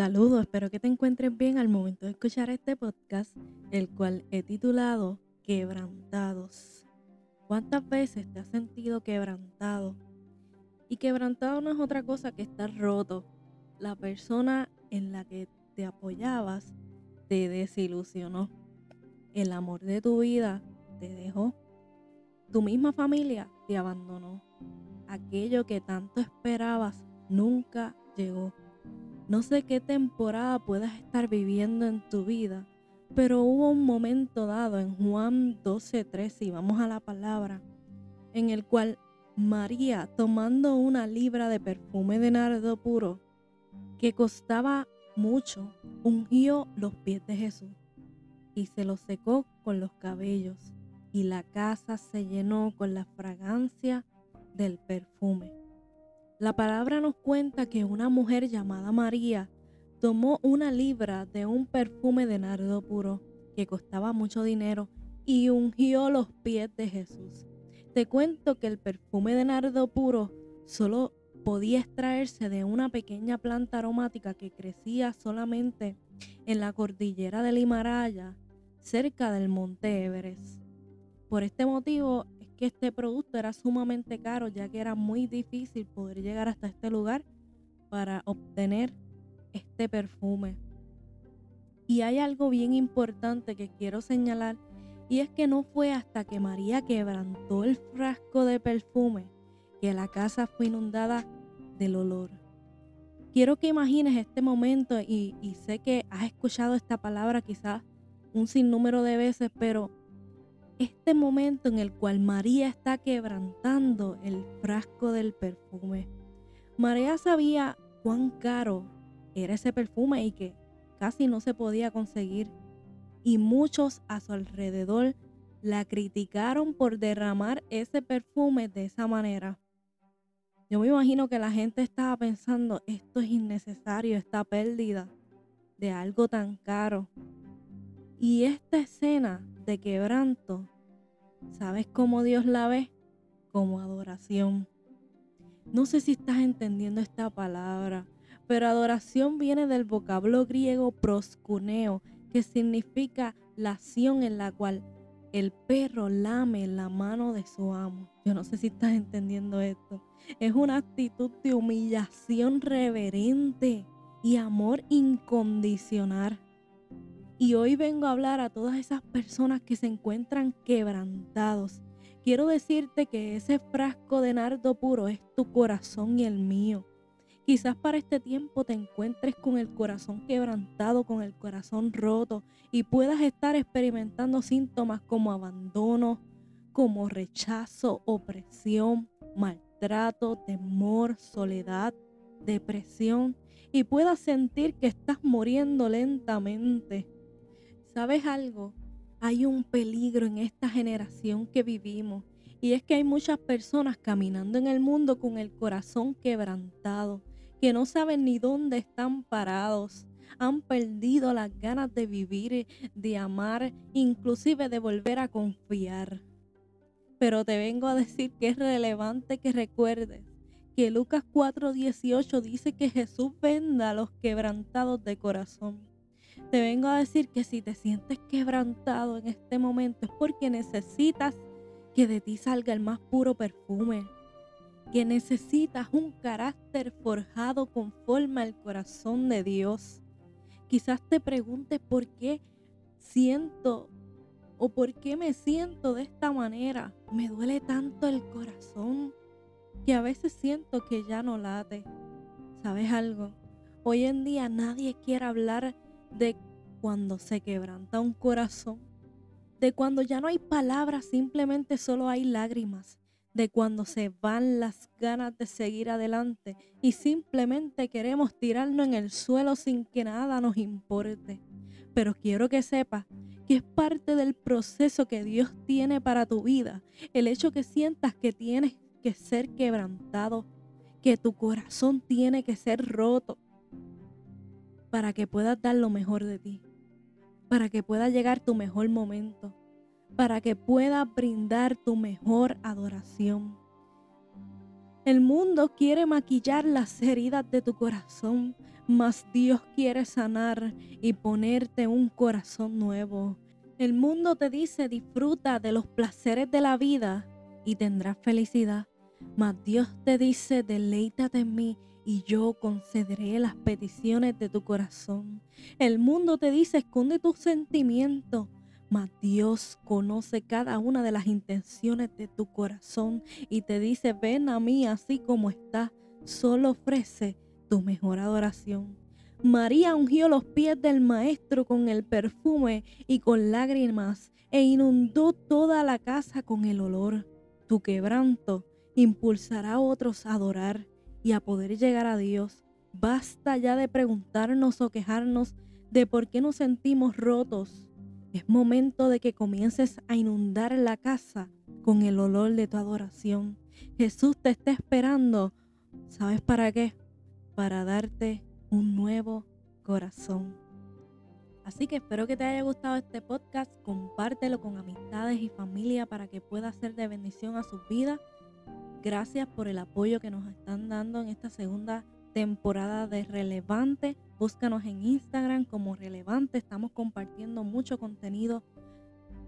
Saludos, espero que te encuentres bien al momento de escuchar este podcast, el cual he titulado Quebrantados. ¿Cuántas veces te has sentido quebrantado? Y quebrantado no es otra cosa que estar roto. La persona en la que te apoyabas te desilusionó. El amor de tu vida te dejó. Tu misma familia te abandonó. Aquello que tanto esperabas nunca llegó. No sé qué temporada puedas estar viviendo en tu vida, pero hubo un momento dado en Juan 12:13, y vamos a la palabra, en el cual María, tomando una libra de perfume de nardo puro, que costaba mucho, ungió los pies de Jesús y se los secó con los cabellos, y la casa se llenó con la fragancia del perfume. La palabra nos cuenta que una mujer llamada María tomó una libra de un perfume de nardo puro que costaba mucho dinero y ungió los pies de Jesús. Te cuento que el perfume de nardo puro solo podía extraerse de una pequeña planta aromática que crecía solamente en la cordillera del Himalaya, cerca del monte Everest. Por este motivo, que este producto era sumamente caro ya que era muy difícil poder llegar hasta este lugar para obtener este perfume. Y hay algo bien importante que quiero señalar y es que no fue hasta que María quebrantó el frasco de perfume que la casa fue inundada del olor. Quiero que imagines este momento y, y sé que has escuchado esta palabra quizás un sinnúmero de veces, pero este momento en el cual María está quebrantando el frasco del perfume. María sabía cuán caro era ese perfume y que casi no se podía conseguir. Y muchos a su alrededor la criticaron por derramar ese perfume de esa manera. Yo me imagino que la gente estaba pensando, esto es innecesario, esta pérdida de algo tan caro. Y esta escena de quebranto, ¿sabes cómo Dios la ve? Como adoración. No sé si estás entendiendo esta palabra, pero adoración viene del vocablo griego proscuneo, que significa la acción en la cual el perro lame la mano de su amo. Yo no sé si estás entendiendo esto. Es una actitud de humillación reverente y amor incondicional. Y hoy vengo a hablar a todas esas personas que se encuentran quebrantados. Quiero decirte que ese frasco de nardo puro es tu corazón y el mío. Quizás para este tiempo te encuentres con el corazón quebrantado, con el corazón roto y puedas estar experimentando síntomas como abandono, como rechazo, opresión, maltrato, temor, soledad, depresión y puedas sentir que estás muriendo lentamente ¿Sabes algo? Hay un peligro en esta generación que vivimos y es que hay muchas personas caminando en el mundo con el corazón quebrantado, que no saben ni dónde están parados. Han perdido las ganas de vivir, de amar, inclusive de volver a confiar. Pero te vengo a decir que es relevante que recuerdes que Lucas 4:18 dice que Jesús venda a los quebrantados de corazón. Te vengo a decir que si te sientes quebrantado en este momento es porque necesitas que de ti salga el más puro perfume, que necesitas un carácter forjado conforme al corazón de Dios. Quizás te preguntes por qué siento o por qué me siento de esta manera. Me duele tanto el corazón que a veces siento que ya no late. ¿Sabes algo? Hoy en día nadie quiere hablar de cuando se quebranta un corazón, de cuando ya no hay palabras, simplemente solo hay lágrimas, de cuando se van las ganas de seguir adelante y simplemente queremos tirarnos en el suelo sin que nada nos importe. Pero quiero que sepas que es parte del proceso que Dios tiene para tu vida, el hecho que sientas que tienes que ser quebrantado, que tu corazón tiene que ser roto, para que puedas dar lo mejor de ti, para que pueda llegar tu mejor momento, para que pueda brindar tu mejor adoración. El mundo quiere maquillar las heridas de tu corazón, mas Dios quiere sanar y ponerte un corazón nuevo. El mundo te dice disfruta de los placeres de la vida y tendrás felicidad, mas Dios te dice deleítate en mí y yo concederé las peticiones de tu corazón. El mundo te dice esconde tus sentimientos, mas Dios conoce cada una de las intenciones de tu corazón y te dice ven a mí así como estás, solo ofrece tu mejor adoración. María ungió los pies del Maestro con el perfume y con lágrimas e inundó toda la casa con el olor. Tu quebranto impulsará a otros a adorar y a poder llegar a Dios. Basta ya de preguntarnos o quejarnos de por qué nos sentimos rotos. Es momento de que comiences a inundar la casa con el olor de tu adoración. Jesús te está esperando. ¿Sabes para qué? Para darte un nuevo corazón. Así que espero que te haya gustado este podcast. Compártelo con amistades y familia para que pueda ser de bendición a sus vidas. Gracias por el apoyo que nos están dando en esta segunda temporada de Relevante. Búscanos en Instagram como Relevante. Estamos compartiendo mucho contenido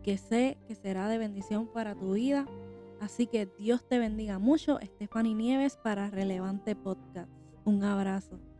que sé que será de bendición para tu vida. Así que Dios te bendiga mucho. Stephanie Nieves para Relevante Podcast. Un abrazo.